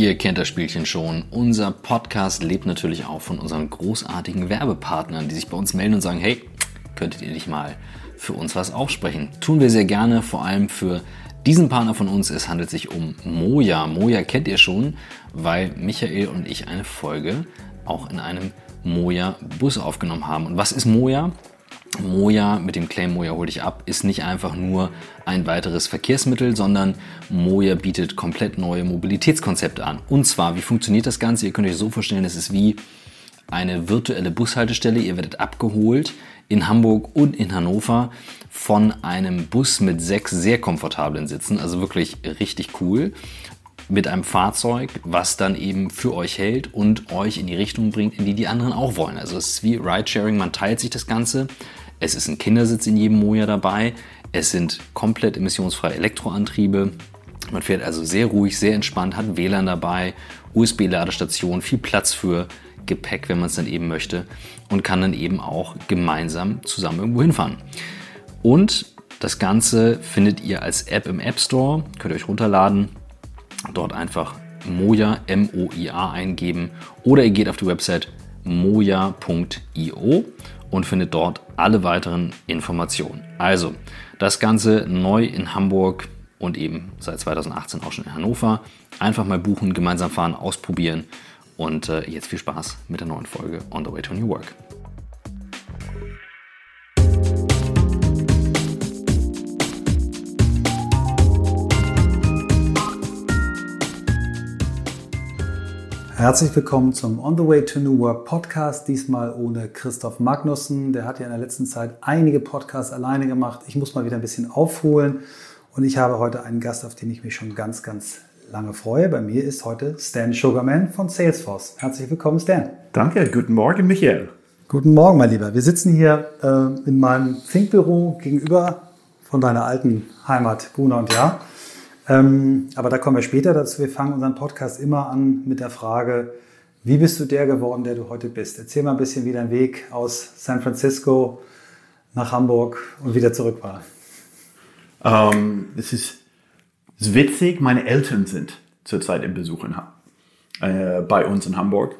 Ihr kennt das Spielchen schon. Unser Podcast lebt natürlich auch von unseren großartigen Werbepartnern, die sich bei uns melden und sagen, hey, könntet ihr nicht mal für uns was aufsprechen? Tun wir sehr gerne, vor allem für diesen Partner von uns. Es handelt sich um Moja. Moja kennt ihr schon, weil Michael und ich eine Folge auch in einem Moja-Bus aufgenommen haben. Und was ist Moja? Moja mit dem Claim Moja hol dich ab ist nicht einfach nur ein weiteres Verkehrsmittel, sondern Moja bietet komplett neue Mobilitätskonzepte an. Und zwar, wie funktioniert das Ganze? Ihr könnt euch so vorstellen, es ist wie eine virtuelle Bushaltestelle. Ihr werdet abgeholt in Hamburg und in Hannover von einem Bus mit sechs sehr komfortablen Sitzen, also wirklich richtig cool mit einem Fahrzeug, was dann eben für euch hält und euch in die Richtung bringt, in die die anderen auch wollen. Also es ist wie Ridesharing, man teilt sich das Ganze. Es ist ein Kindersitz in jedem Moja dabei. Es sind komplett emissionsfreie Elektroantriebe. Man fährt also sehr ruhig, sehr entspannt, hat WLAN dabei, USB-Ladestation, viel Platz für Gepäck, wenn man es dann eben möchte und kann dann eben auch gemeinsam zusammen irgendwo hinfahren. Und das Ganze findet ihr als App im App Store, könnt ihr euch runterladen, dort einfach Moja, M-O-I-A eingeben oder ihr geht auf die Website moja.io und findet dort alle weiteren Informationen. Also, das Ganze neu in Hamburg und eben seit 2018 auch schon in Hannover. Einfach mal buchen, gemeinsam fahren, ausprobieren und äh, jetzt viel Spaß mit der neuen Folge On the Way to New Work. Herzlich willkommen zum On the Way to New Work Podcast. Diesmal ohne Christoph Magnussen. Der hat ja in der letzten Zeit einige Podcasts alleine gemacht. Ich muss mal wieder ein bisschen aufholen. Und ich habe heute einen Gast, auf den ich mich schon ganz, ganz lange freue. Bei mir ist heute Stan Sugarman von Salesforce. Herzlich willkommen, Stan. Danke. Guten Morgen, Michael. Guten Morgen, mein Lieber. Wir sitzen hier äh, in meinem Thinkbüro gegenüber von deiner alten Heimat, Bruna und Ja. Ähm, aber da kommen wir später dazu. Wir fangen unseren Podcast immer an mit der Frage, wie bist du der geworden, der du heute bist? Erzähl mal ein bisschen, wie dein Weg aus San Francisco nach Hamburg und wieder zurück war. Ähm, es ist, ist, witzig, meine Eltern sind zurzeit im Besuch in, äh, bei uns in Hamburg.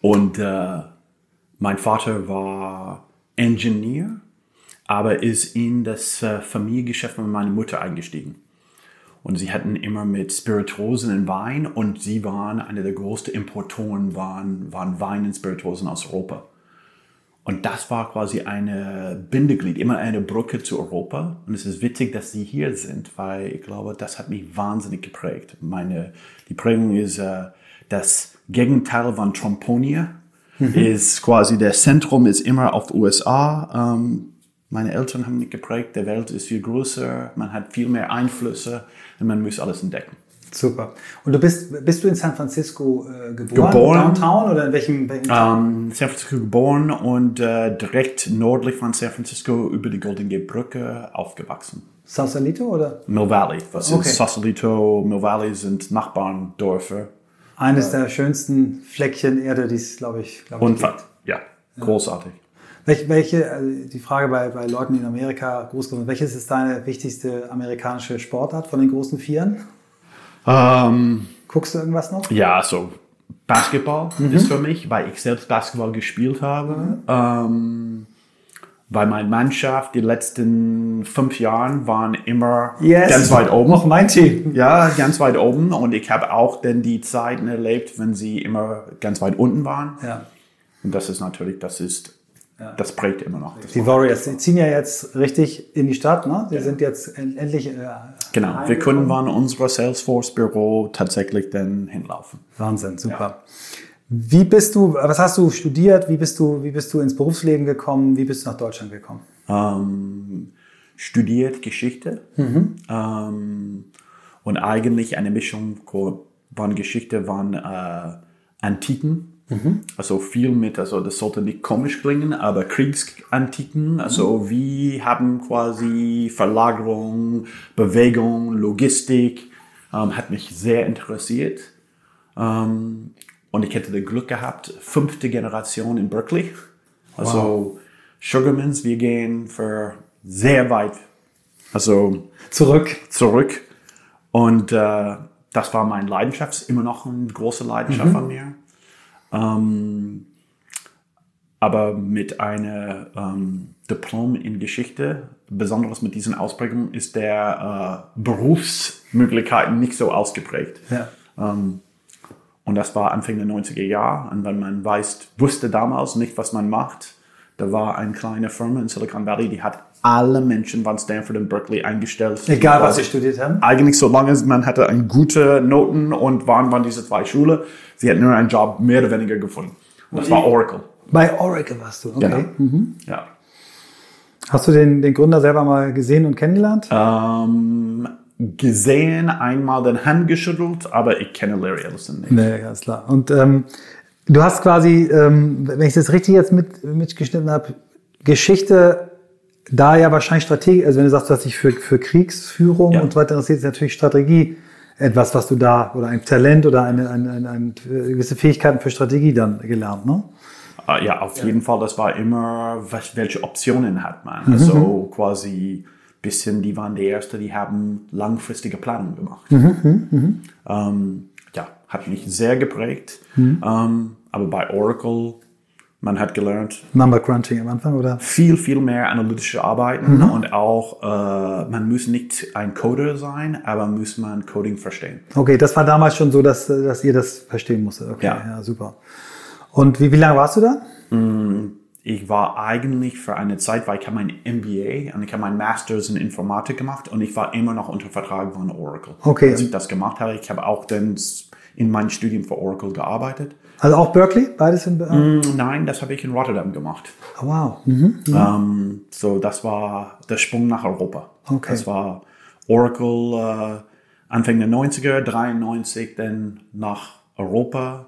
Und äh, mein Vater war Ingenieur, aber ist in das äh, Familiengeschäft mit meiner Mutter eingestiegen. Und sie hatten immer mit Spirituosen und Wein und sie waren eine der größten Importoren, waren, waren Wein und Spirituosen aus Europa. Und das war quasi eine Bindeglied, immer eine Brücke zu Europa. Und es ist witzig, dass sie hier sind, weil ich glaube, das hat mich wahnsinnig geprägt. Meine, die Prägung ist äh, das Gegenteil von Tromponia. Mhm. Ist quasi der Zentrum ist immer auf USA. Ähm, meine Eltern haben mich geprägt. Der Welt ist viel größer. Man hat viel mehr Einflüsse und man muss alles entdecken. Super. Und du bist, bist du in San Francisco äh, geboren? Geboren. Downtown oder in welchem? welchem ähm, San Francisco geboren und äh, direkt nördlich von San Francisco über die Golden Gate Brücke aufgewachsen. Sausalito oder? Mill Valley. Was okay. ist Sausalito, Mill Valley sind Nachbarndörfer. Eines der schönsten Fleckchen Erde, die es, glaube ich, glaube ich. Unfall. Ja, großartig. Welche, welche also die Frage bei, bei Leuten, die in Amerika groß geworden sind, welches ist deine wichtigste amerikanische Sportart von den großen Vieren? Ähm, Guckst du irgendwas noch? Ja, so Basketball mhm. ist für mich, weil ich selbst Basketball gespielt habe. Mhm. Ähm, weil meine Mannschaft die letzten fünf Jahre waren immer yes. ganz weit oben. Noch mein Team. Ja, ganz weit oben. Und ich habe auch dann die Zeiten erlebt, wenn sie immer ganz weit unten waren. Ja. Und das ist natürlich, das ist ja. Das prägt immer noch. Die Warriors die ziehen ja jetzt richtig in die Stadt. Ne? Sie ja. sind jetzt endlich. Äh, genau, wir können an unser Salesforce-Büro tatsächlich dann hinlaufen. Wahnsinn, super. Ja. Wie bist du, was hast du studiert? Wie bist du, wie bist du ins Berufsleben gekommen? Wie bist du nach Deutschland gekommen? Ähm, studiert Geschichte mhm. ähm, und eigentlich eine Mischung von Geschichte von äh, Antiken Mhm. Also viel mit, also das sollte nicht komisch klingen, aber Kriegsantiken, also mhm. wie haben quasi Verlagerung, Bewegung, Logistik, ähm, hat mich sehr interessiert. Ähm, und ich hätte das Glück gehabt, fünfte Generation in Berkeley. Also wow. Sugarmans, wir gehen für sehr weit, also zurück. Zurück. Und äh, das war meine Leidenschaft, immer noch eine große Leidenschaft von mir. Ähm, aber mit einem ähm, Diplom in Geschichte, besonders mit diesen Ausprägungen, ist der äh, Berufsmöglichkeiten nicht so ausgeprägt. Ja. Ähm, und das war Anfang der 90er Jahre. Und wenn man weiß, wusste damals nicht, was man macht, da war eine kleine Firma in Silicon Valley, die hat alle Menschen von Stanford und Berkeley eingestellt. Egal, was sie studiert haben. eigentlich solange man hatte eine gute Noten und waren von diese zwei Schulen, sie hatten nur einen Job mehr oder weniger gefunden. Und das war Oracle. Bei Oracle warst du, okay. Genau. Ja. Hast du den, den Gründer selber mal gesehen und kennengelernt? Ähm, gesehen, einmal den Hand geschüttelt, aber ich kenne Larry Ellison nicht. Nee, ganz klar. Und ähm, du hast quasi, ähm, wenn ich das richtig jetzt mit, mitgeschnitten habe, Geschichte da ja wahrscheinlich Strategie, also wenn du sagst, du hast dich für, für Kriegsführung Ja. und so weiter interessiert, ist natürlich Strategie etwas, was du da, oder ein Talent oder eine, eine, eine, eine gewisse Fähigkeiten für Strategie dann gelernt, ne? Äh, ja, auf jeden Fall, das war immer, was, welche Optionen hat man. Also quasi bisschen, die waren die Erste, die haben langfristige Planung gemacht. Ähm, ja, hat mich sehr geprägt. Ähm, aber bei Oracle, man hat gelernt, Number Crunching am Anfang, oder? viel, viel mehr analytische Arbeiten und auch, äh, man muss nicht ein Coder sein, aber muss man Coding verstehen. Okay, das war damals schon so, dass, dass ihr das verstehen musstet. Okay, ja, Ja. super. Und wie, wie lange warst du da? Ich war eigentlich für eine Zeit, weil ich habe mein MBA und ich habe mein Masters in Informatik gemacht und ich war immer noch unter Vertrag von Oracle. Okay. Als ich das gemacht habe, ich habe auch dann in meinem Studium für Oracle gearbeitet. Also auch Berkeley? Beides in Berkeley? Mm, Nein, das habe ich in Rotterdam gemacht. Oh, wow. Mhm. Ähm, so, das war der Sprung nach Europa. Okay. Das war Oracle äh, Anfang der 90er, 93 dann nach Europa,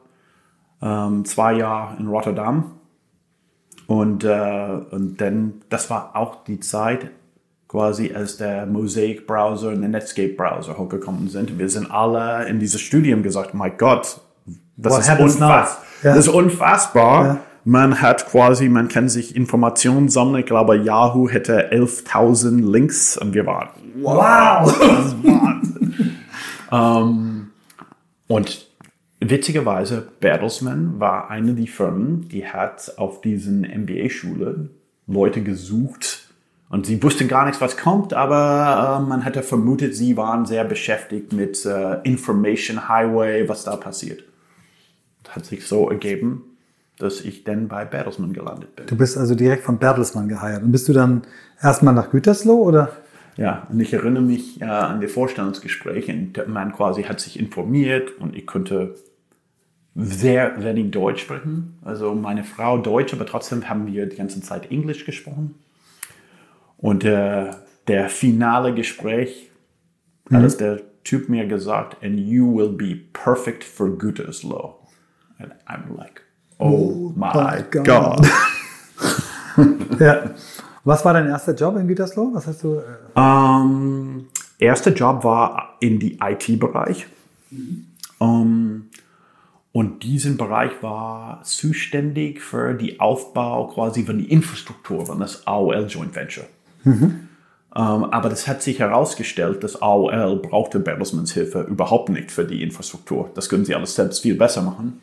ähm, zwei Jahre in Rotterdam. Und, äh, und dann, das war auch die Zeit, quasi als der Mosaic Browser und der Netscape Browser hochgekommen sind. Wir sind alle in dieses Studium gesagt, mein Gott, das What ist unfassbar. Ja. Das ist unfassbar. Ja. Man hat quasi, man kann sich Informationen sammeln. Ich glaube, Yahoo hätte 11.000 Links und wir waren, wow, ist Wahnsinn. ähm, und witzigerweise, Bertelsmann war eine der Firmen, die hat auf diesen MBA-Schulen Leute gesucht und sie wussten gar nichts, was kommt, aber äh, man hätte vermutet, sie waren sehr beschäftigt mit äh, Information Highway, was da passiert. Hat sich so ergeben, dass ich dann bei Bertelsmann gelandet bin. Du bist also direkt von Bertelsmann geheiert. Und bist du dann erstmal nach Gütersloh oder? Ja, und ich erinnere mich äh, an die Vorstellungsgespräche. Und man quasi hat sich informiert und ich konnte sehr wenig Deutsch sprechen. Also meine Frau Deutsch, aber trotzdem haben wir die ganze Zeit Englisch gesprochen. Und äh, der finale Gespräch, hat es der Typ mir gesagt, and you will be perfect for Gütersloh. And I'm like, oh, my my God. God. Ja. Was war dein erster Job in Gütersloh? Was hast du? äh, Ähm, erster Job war in die IT-Bereich. Ähm, und diesen Bereich war zuständig für die Aufbau quasi von die Infrastruktur von das AOL Joint Venture. Ähm, aber das hat sich herausgestellt, dass AOL brauchte Bertelsmanns Hilfe überhaupt nicht für die Infrastruktur. Das können sie alles selbst viel besser machen.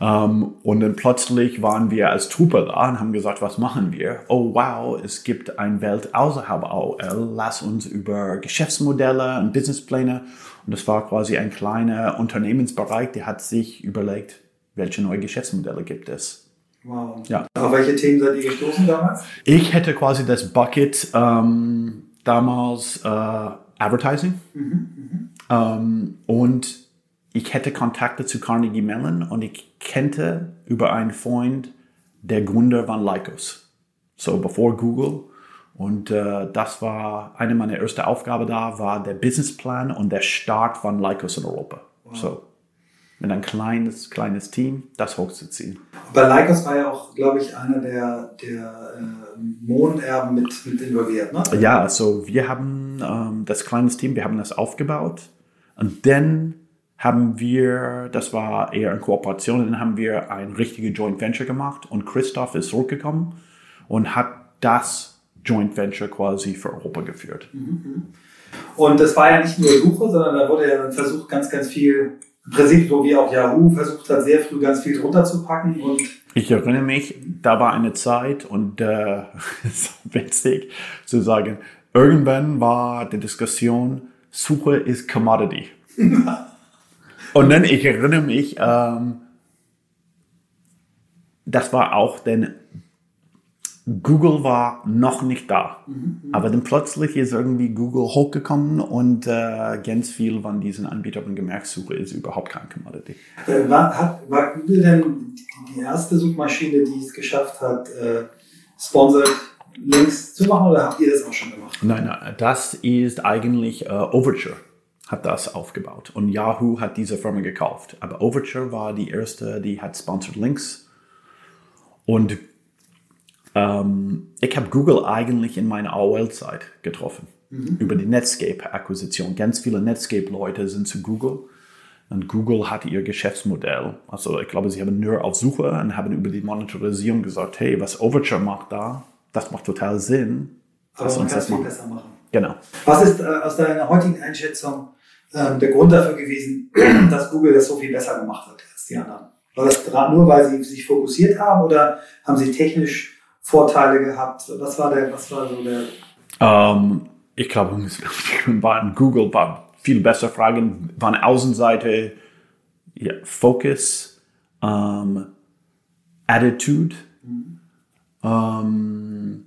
Ähm, und dann plötzlich waren wir als Truppe da und haben gesagt, was machen wir? Oh wow, es gibt eine Welt außerhalb AOL. Lass uns über Geschäftsmodelle und Businesspläne. Und das war quasi ein kleiner Unternehmensbereich, der hat sich überlegt, welche neue Geschäftsmodelle gibt es. Wow. Ja. Auf welche Themen seid ihr gestoßen damals? Ich hätte quasi das Bucket ähm, damals äh, Advertising ähm, und ich hätte Kontakte zu Carnegie Mellon und ich kannte über einen Freund der Gründer von Lycos. So bevor Google und äh, das war eine meiner ersten Aufgaben da, war der Businessplan und der Start von Lycos in Europa. So mit ein kleines, kleines Team das hochzuziehen. Bei Lycos war ja auch, glaube ich, einer der, der äh, Mohnerben mit, mit involviert, ne? Ja, also wir haben ähm, das kleines Team, wir haben das aufgebaut und dann haben wir, das war eher in Kooperation, dann haben wir ein richtiges Joint Venture gemacht und Christoph ist zurückgekommen und hat das Joint Venture quasi für Europa geführt. Und das war ja nicht nur Suche, sondern da wurde ja dann versucht, ganz, ganz viel, im Prinzip so wie auch Yahoo versucht hat, sehr früh ganz viel drunter zu packen und Ich erinnere mich, da war eine Zeit und äh, so witzig zu sagen, irgendwann war die Diskussion, Suche ist Commodity. und dann, ich erinnere mich, ähm, das war auch, denn Google war noch nicht da. Aber dann plötzlich ist irgendwie Google hochgekommen und äh, ganz viel von diesen Anbietern haben gemerkt, Suche ist überhaupt kein Commodity. Äh, War, hat, war Google denn die, die erste Suchmaschine, die es geschafft hat, äh, sponsored Links zu machen oder habt ihr das auch schon gemacht? Nein, nein, das ist eigentlich äh, Overture hat das aufgebaut und Yahoo hat diese Firma gekauft. Aber Overture war die erste, die hat Sponsored Links und ähm, ich habe Google eigentlich in meiner AOL-Zeit getroffen über die Netscape-Akquisition. Ganz viele Netscape-Leute sind zu Google und Google hat ihr Geschäftsmodell. Also ich glaube, sie haben nur auf Suche und haben über die Monetarisierung gesagt, hey, was Overture macht da, das macht total Sinn. Aber Lass man uns das besser machen. Genau. Was ist äh, aus deiner heutigen Einschätzung ähm, der Grund dafür gewesen, dass Google das so viel besser gemacht hat als die anderen? War das nur, weil sie sich fokussiert haben oder haben sie technisch Vorteile gehabt? Was war der, was war so der, Ähm, ich glaube, waren Google war viel besser Fragen, von Außenseite, ja, Focus, ähm, Attitude ähm,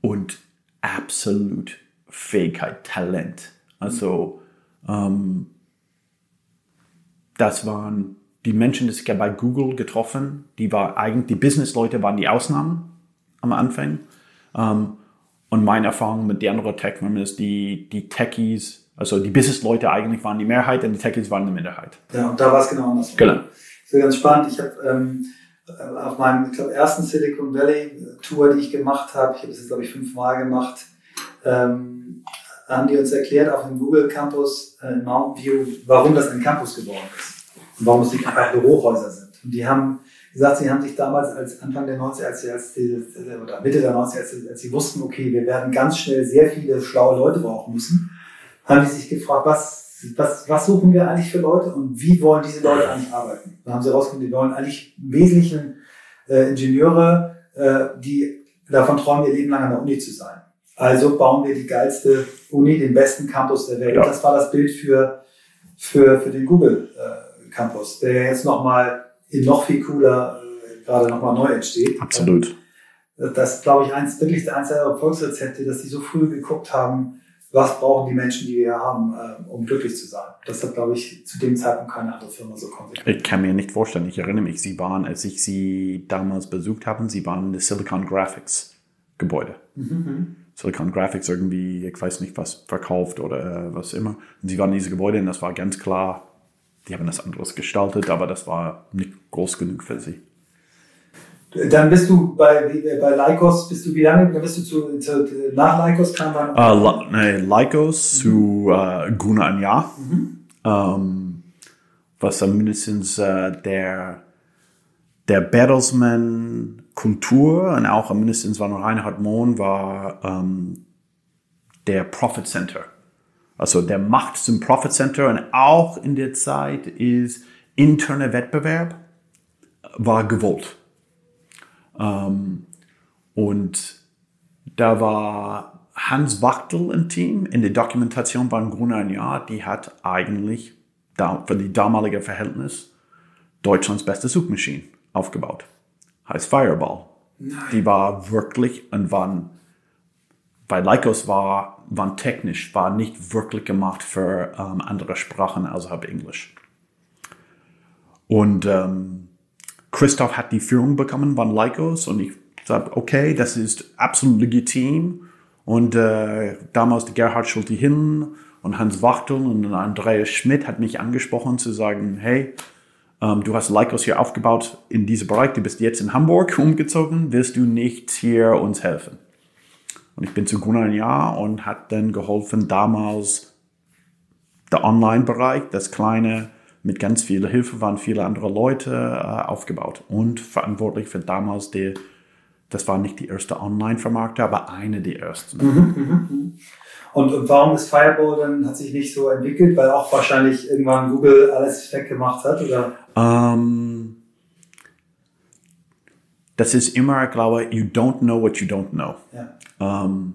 und absolut Fähigkeit, Talent. Also ähm, das waren die Menschen, die ich habe bei Google getroffen, die war eigentlich, die Business-Leute waren die Ausnahmen am Anfang. Ähm, und meine Erfahrung mit den anderen Tech-Firmen ist, die, die Techies, also die Business-Leute eigentlich waren die Mehrheit und die Techies waren die Minderheit. ja, und da war es genau andersrum. Genau. Das ist ganz spannend. Ich habe ähm, auf meinem, ich glaube, ersten Silicon Valley Tour, die ich gemacht habe, ich habe das jetzt, glaube ich, fünfmal gemacht, ähm, haben die uns erklärt auf dem Google Campus äh, in Mountain View, warum das ein Campus geworden ist und warum es nicht einfach Bürohäuser sind. Und die haben gesagt, sie haben sich damals als Anfang der 90er, als sie, als die, oder Mitte der 90er, als, als sie wussten, okay, wir werden ganz schnell sehr viele schlaue Leute brauchen müssen, haben die sich gefragt, was, was, was suchen wir eigentlich für Leute und wie wollen diese Leute eigentlich arbeiten? Dann haben sie herausgefunden, die wollen eigentlich im Wesentlichen äh, Ingenieure, äh, die davon träumen, ihr Leben lang an der Uni zu sein. Also bauen wir die geilste Uni, den besten Campus der Welt. Ja. Das war das Bild für, für, für den Google äh, Campus, der jetzt nochmal in noch viel cooler äh, gerade nochmal neu entsteht. Absolut. Das ist, glaube ich, eins, wirklich eins der Erfolgsrezepte, dass die so früh geguckt haben, was brauchen die Menschen, die wir hier haben, äh, um glücklich zu sein. Das hat, glaube ich, zu dem Zeitpunkt keine andere Firma so konsequent. Ich kann mir nicht vorstellen, ich erinnere mich, sie waren, als ich sie damals besucht habe, sie waren in der Silicon Graphics Gebäude. Silicon Graphics irgendwie, ich weiß nicht was, verkauft oder äh, was immer. Und sie waren in diese Gebäude und das war ganz klar, die haben das anderes gestaltet, aber das war nicht groß genug für sie. Dann bist du bei, bei Lycos, bist du wie lange, dann bist du zu, zu nach Lycos kam dann? La- nee, Lycos zu äh, Guna ein Jahr. Ähm, was dann mindestens äh, der, der Bertelsmann Kultur und auch mindestens von Reinhard Mohn war ähm, der Profit Center. Also der Macht zum Profit Center und auch in der Zeit ist interner Wettbewerb war gewollt. Ähm, und da war Hans Wachtel ein Team in der Dokumentation von Gruner Jahr, die hat eigentlich für die damalige Verhältnis Deutschlands beste Suchmaschine aufgebaut. Heißt Fireball. Die war wirklich und waren, bei Lycos war, waren technisch, war nicht wirklich gemacht für ähm, andere Sprachen außerhalb Englisch. Und ähm, Christoph hat die Führung bekommen von Lycos und ich sage, okay, das ist absolut legitim. Und äh, damals Gerhard Schulte hin und Hans Wachtel und Andreas Schmidt hat mich angesprochen zu sagen, hey, du hast Lycos hier aufgebaut in diesem Bereich, du bist jetzt in Hamburg umgezogen, willst du nicht hier uns helfen? Und ich bin zu Gunnar ein Jahr und hat dann geholfen, damals der Online-Bereich, das kleine, mit ganz viel Hilfe waren viele andere Leute äh, aufgebaut und verantwortlich für damals die, das war nicht die erste Online-Vermarkter, aber eine der ersten. Und, und warum ist Fireball dann, hat sich nicht so entwickelt? Weil auch wahrscheinlich irgendwann Google alles weggemacht hat, oder? Ähm, das ist immer, glaube ich, you don't know what you don't know. Ja. Ähm,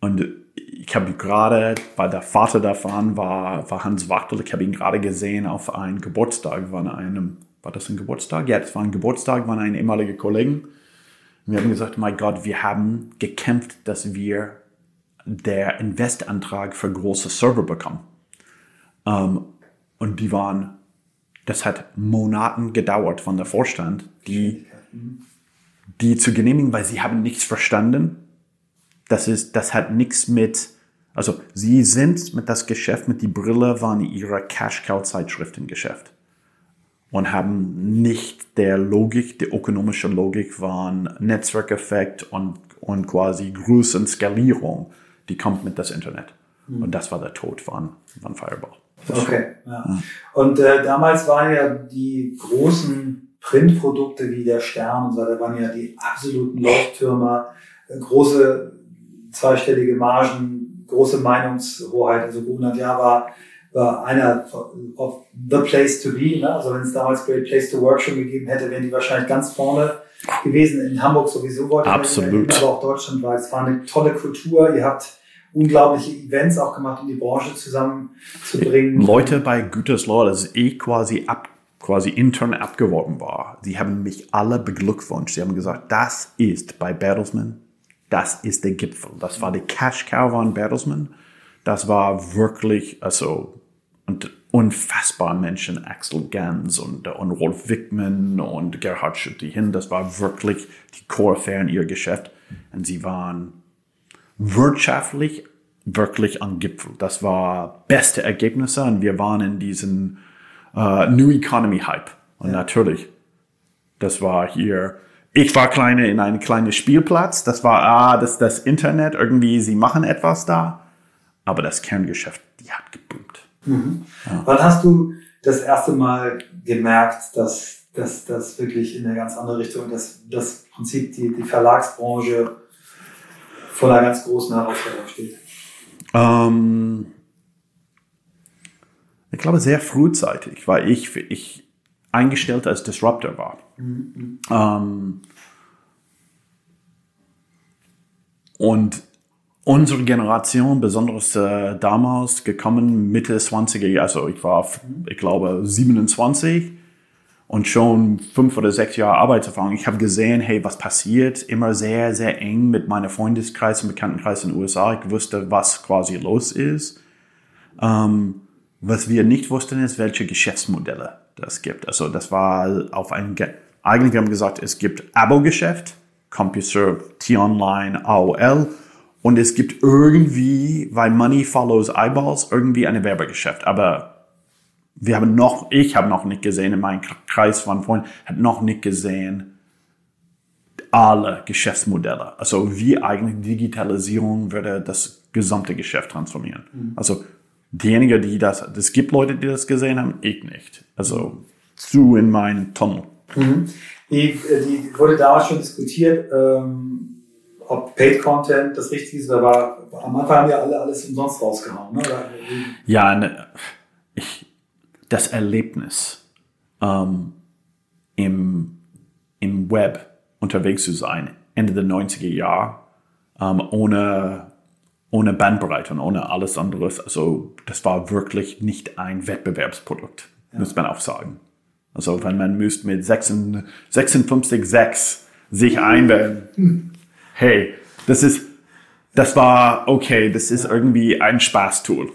und ich habe gerade, weil der Vater davon war, war Hans Wachtel, ich habe ihn gerade gesehen auf einem Geburtstag von einem, war das ein Geburtstag? Ja, das war ein Geburtstag von einem ehemaligen Kollegen. Und wir haben gesagt, mein Gott, wir haben gekämpft, dass wir der Investantrag für große Server bekommen. Ähm, und die waren, das hat Monaten gedauert von der Vorstand, die, die zu genehmigen, weil sie haben nichts verstanden. Das ist, das hat nichts mit, also sie sind mit das Geschäft, mit die Brille waren ihre Cash-Cow-Zeitschriftengeschäft und haben nicht der Logik, die ökonomische Logik waren Netzwerkeffekt und, und quasi Größenskalierung, die kommt mit das Internet. Und das war der Tod von, von Fireball. Okay, ja. Und äh, damals waren ja die großen Printprodukte wie der Stern und so weiter, waren ja die absoluten Leuchttürmer, äh, große zweistellige Margen, große Meinungshoheit. Also Gunnar Jahr war, war einer of the place to be. Ne? Also wenn es damals Great Place to Work schon gegeben hätte, wären die wahrscheinlich ganz vorne gewesen. In Hamburg sowieso wollte Absolut. hin, aber auch deutschlandweit. Es war eine tolle Kultur. Ihr habt unglaubliche Events auch gemacht, um die Branche zusammenzubringen. Leute bei Gütersloh, dass ich quasi ab, quasi intern abgeworben war, die haben mich alle beglückwünscht. Sie haben gesagt, das ist bei Bertelsmann, das ist der Gipfel. Das war die Cash Cow von Bertelsmann. Das war wirklich, also, und unfassbar Menschen, Axel Gans und, und Rolf Wickman und Gerhard Schütti-Hin. Das war wirklich die Koryphäe in ihr Geschäft. Und sie waren wirtschaftlich wirklich am Gipfel. Das war beste Ergebnisse und wir waren in diesen äh, New Economy Hype. Und Ja. natürlich, das war hier, ich war kleine in einem kleinen Spielplatz. Das war, ah, das, das Internet, irgendwie, sie machen etwas da. Aber das Kerngeschäft, die hat geboomt. Wann hast du das erste Mal gemerkt, dass dass das wirklich in eine ganz andere Richtung, dass das Prinzip die, die Verlagsbranche vor einer ganz großen Herausforderung steht? Ähm, ich glaube sehr frühzeitig, weil ich, ich eingestellt als Disruptor war. Ähm, und unsere Generation, besonders äh, damals gekommen, Mitte 20er Jahre, also ich war, ich glaube, 27 und schon fünf oder sechs Jahre Arbeitserfahrung. Ich habe gesehen, hey, was passiert? Immer sehr, sehr eng mit meinem Freundeskreis und Bekanntenkreis in den USA. Ich wusste, was quasi los ist. Ähm, was wir nicht wussten, ist, welche Geschäftsmodelle das gibt. Also das war auf ein, Ge eigentlich haben wir gesagt, es gibt Abo-Geschäft, CompuServe, T-Online, AOL und es gibt irgendwie, weil Money follows Eyeballs, irgendwie ein Werbegeschäft. Aber wir haben noch, ich habe noch nicht gesehen, in meinem Kreis von Freunden, hat noch nicht gesehen, alle Geschäftsmodelle. Also wie eigentlich Digitalisierung würde das gesamte Geschäft transformieren. Also diejenigen, die das, es gibt Leute, die das gesehen haben, ich nicht. Also zu in meinen Tunnel. Die, äh, die wurde damals schon diskutiert, ähm, ob Paid Content das Richtige ist, oder war, am Anfang haben ja alle alles umsonst rausgehauen. Ne? Ja, ne, ich, das Erlebnis ähm, im, im Web unterwegs zu sein, Ende der 90er Jahre, ähm, ohne, ohne Bandbreite und ohne alles anderes. Also das war wirklich nicht ein Wettbewerbsprodukt, muss man auch sagen. Also wenn man müsste mit 56,6 sich einwählen, hey, das ist, das war okay, das ist irgendwie ein Spaßtool.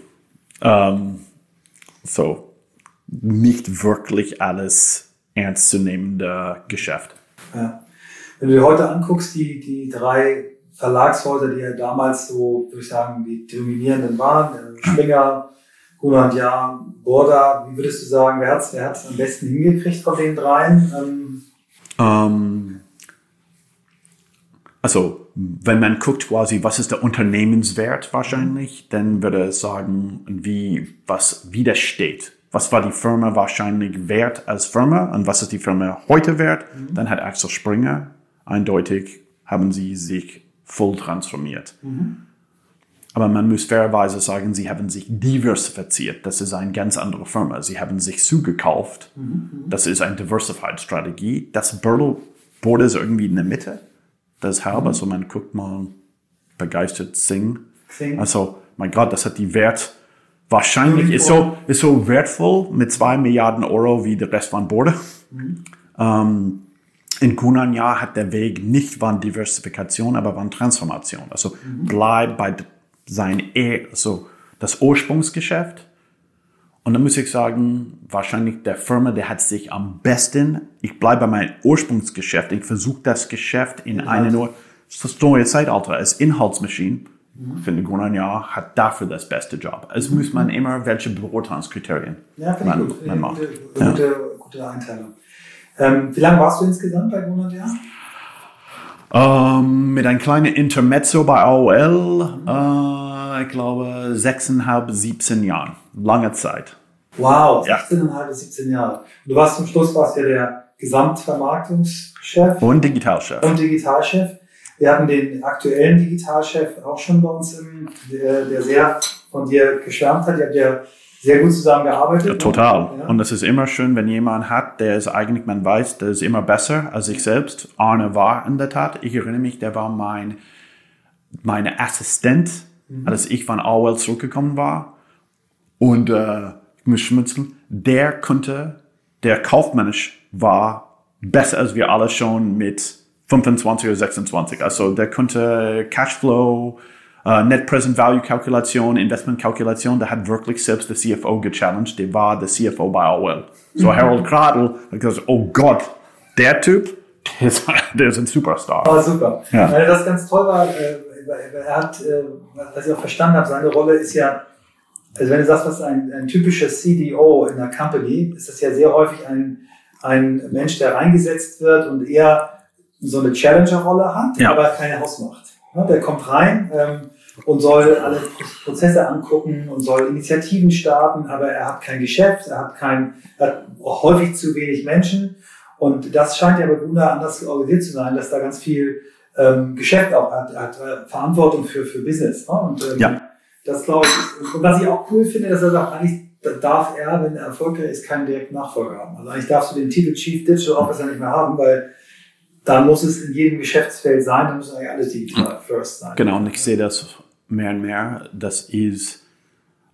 Ähm, so, nicht wirklich alles ernstzunehmende Geschäft. Ja. Wenn du dir heute anguckst, die, die drei Verlagshäuser, die ja damals so, würde ich sagen, die dominierenden waren, Springer, und Jahr, Borda, wie würdest du sagen, wer hat es wer hat's am besten hingekriegt von den dreien? Ähm, Ähm, also, wenn man guckt quasi, was ist der Unternehmenswert wahrscheinlich, dann würde ich sagen, wie, was, wie das steht. Was war die Firma wahrscheinlich wert als Firma und was ist die Firma heute wert? Dann hat Axel Springer eindeutig, haben sie sich voll transformiert. Aber man muss fairerweise sagen, sie haben sich diversifiziert. Das ist eine ganz andere Firma. Sie haben sich zugekauft. Das ist eine Diversified-Strategie. Das Burtle Board ist irgendwie in der Mitte deshalb. Also man guckt mal begeistert Sing. Xing. Also, mein Gott, das hat die Wert. Wahrscheinlich ist so, ist so wertvoll mit zwei Milliarden Euro wie der Rest von Borde. Ähm, in Gunanya hat der Weg nicht von Diversifikation, aber von Transformation. Also bleib bei sein, E- also das Ursprungsgeschäft. Und dann muss ich sagen, wahrscheinlich der Firma, der hat sich am besten, ich bleibe bei meinem Ursprungsgeschäft, ich versuche das Geschäft in eine neue, das neue Zeitalter als Inhaltsmaschine. Ich finde, Gunanya hat dafür das beste Job. Es muss man immer welche Beurteilungskriterien Ja, finde ich man, gut. Man macht. Gute, gute, gute Einteilung. Ähm, wie lange warst du insgesamt bei Gunnar Jahr? Ähm, mit einem kleinen Intermezzo bei AOL, äh, ich glaube, sechseinhalb, 17 Jahren. Lange Zeit. Wow, Ja. 16,5 bis 17 Jahre. Du warst zum Schluss warst ja der Gesamtvermarktungschef Und Digitalchef. und Digitalchef. Wir hatten den aktuellen Digitalchef auch schon bei uns, im, der, der sehr von dir geschwärmt hat. Ihr habt ja sehr gut zusammengearbeitet. Ja, total. Ja. Und es ist immer schön, wenn jemand hat, der ist eigentlich, man weiß, der ist immer besser als ich selbst. Arne war in der Tat. Ich erinnere mich, der war mein, meine Assistent, als ich von AOL zurückgekommen war. Und äh, ich muss schmunzeln, der konnte, der kaufmännisch war, besser als wir alle schon mit 25 oder 26. Also der konnte Cashflow, äh, Net Present Value Kalkulation, Investment Kalkulation, der hat wirklich selbst der CFO gechallenged, der war der CFO bei AOL. So Harold Kradl hat gesagt, oh Gott, der Typ, der ist, der ist ein Superstar. War super. Ja. Weil das ganz toll war, äh, er hat, äh, was ich auch verstanden habe, seine Rolle ist ja, also wenn du sagst, was ein, ein typischer CDO in einer Company, ist das ja sehr häufig ein, ein Mensch, der reingesetzt wird und eher so eine Challenger-Rolle hat, Ja. aber keine Hausmacht. Der kommt rein ähm, und soll alle Pro- Prozesse angucken und soll Initiativen starten, aber er hat kein Geschäft, er hat kein, er hat häufig zu wenig Menschen. Und das scheint ja bei Guna anders organisiert zu sein, dass da ganz viel ähm, Geschäft auch hat, hat äh, Verantwortung für, für Business. Ne? Und ähm, Ja. Das glaube ich, und was ich auch cool finde, dass er sagt, eigentlich darf er, wenn er erfolgreich ist, keinen direkten Nachfolger haben. Also eigentlich darfst du den Titel Chief Digital Officer nicht mehr haben, weil da muss es in jedem Geschäftsfeld sein, da müssen eigentlich alles digital first sein. Genau, und ich sehe das mehr und mehr. Das ist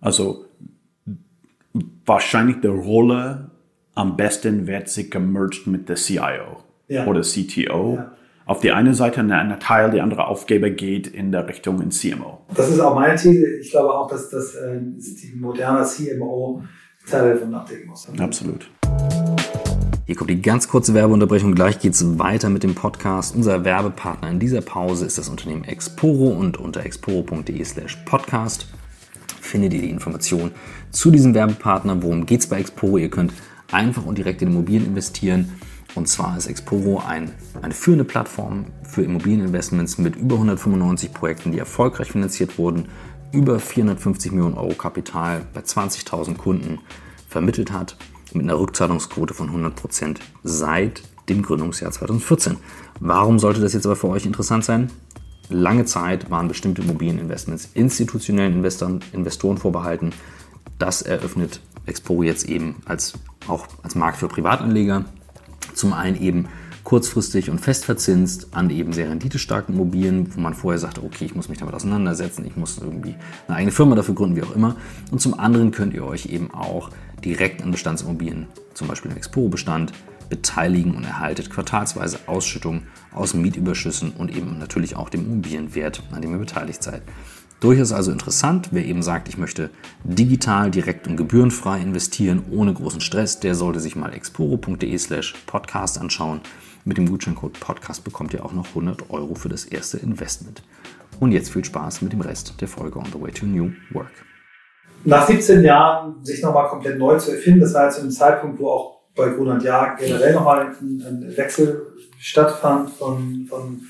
also wahrscheinlich die Rolle am besten wird sich gemerged mit der CIO Ja. oder CTO. Ja. Auf die eine Seite ein ein Teil, die andere Aufgabe geht in der Richtung in CMO. Das ist auch meine These. Ich glaube auch, dass das äh, die moderne CMO Teil davon nachdenken muss. Absolut. Hier kommt die ganz kurze Werbeunterbrechung. Gleich geht's weiter mit dem Podcast. Unser Werbepartner in dieser Pause ist das Unternehmen Exporo und unter exporo.de slash podcast findet ihr die Information zu diesem Werbepartner. Worum geht's bei Exporo? Ihr könnt einfach und direkt in Immobilien investieren. Und zwar ist Exporo ein, eine führende Plattform für Immobilieninvestments mit über 195 Projekten, die erfolgreich finanziert wurden, über 450 Millionen Euro Kapital bei 20.000 Kunden vermittelt hat, mit einer Rückzahlungsquote von 100% seit dem Gründungsjahr 2014. Warum sollte das jetzt aber für euch interessant sein? Lange Zeit waren bestimmte Immobilieninvestments institutionellen Investoren, Investoren vorbehalten. Das eröffnet Exporo jetzt eben als, auch als Markt für Privatanleger. Zum einen eben kurzfristig und fest verzinst an eben sehr renditestarken Immobilien, wo man vorher sagte, okay, ich muss mich damit auseinandersetzen, ich muss irgendwie eine eigene Firma dafür gründen, wie auch immer. Und zum anderen könnt ihr euch eben auch direkt an Bestandsimmobilien, zum Beispiel im Exporo-Bestand, beteiligen und erhaltet quartalsweise Ausschüttungen aus Mietüberschüssen und eben natürlich auch dem Immobilienwert, an dem ihr beteiligt seid. Durchaus also interessant, wer eben sagt, ich möchte digital, direkt und gebührenfrei investieren, ohne großen Stress, der sollte sich mal exporo.de slash podcast anschauen. Mit dem Gutscheincode Podcast bekommt ihr auch noch 100 Euro für das erste Investment. Und jetzt viel Spaß mit dem Rest der Folge On the Way to New Work. Nach 17 Jahren sich nochmal komplett neu zu erfinden, das war jetzt einem Zeitpunkt, wo auch bei Grunert Jahr generell nochmal ein, ein Wechsel stattfand von, von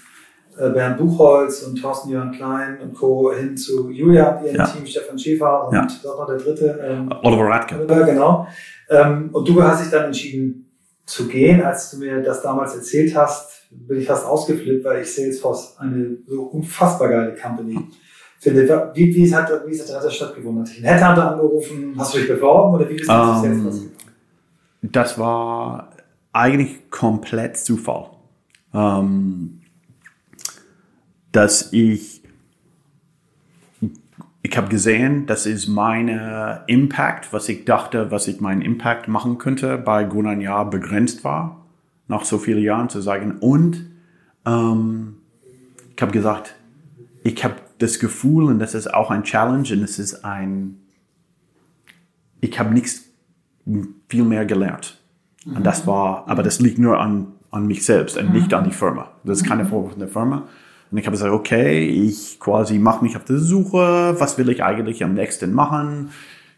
Bernd Buchholz und Thorsten Jörn Klein und Co. hin zu Julia, ihrem Ja. Team, Stefan Schäfer und Ja. dort noch der dritte. Ähm, Oliver Radke. Genau. Ähm, und du hast dich dann entschieden zu gehen. Als du mir das damals erzählt hast, bin ich fast ausgeflippt, weil ich Salesforce eine so unfassbar geile Company finde. Wie, wie, hat, wie ist das stattgefunden? Hat dich ein Headhunter angerufen? Hast du dich beworben oder wie bist du um, jetzt rausgekommen? Das war eigentlich komplett Zufall. Ähm, dass ich ich habe gesehen, das ist mein Impact, was ich dachte, was ich meinen Impact machen könnte, bei Gunnar Jahr begrenzt war, nach so vielen Jahren zu sagen. Und ähm, ich habe gesagt, ich habe das Gefühl, und das ist auch ein Challenge, und es ist ein, ich habe nichts viel mehr gelernt. Und das war, aber das liegt nur an, an mich selbst und nicht an die Firma. Das ist keine Vorwurf der Firma. Und ich habe gesagt, okay, ich quasi mache mich auf die Suche, was will ich eigentlich am nächsten machen?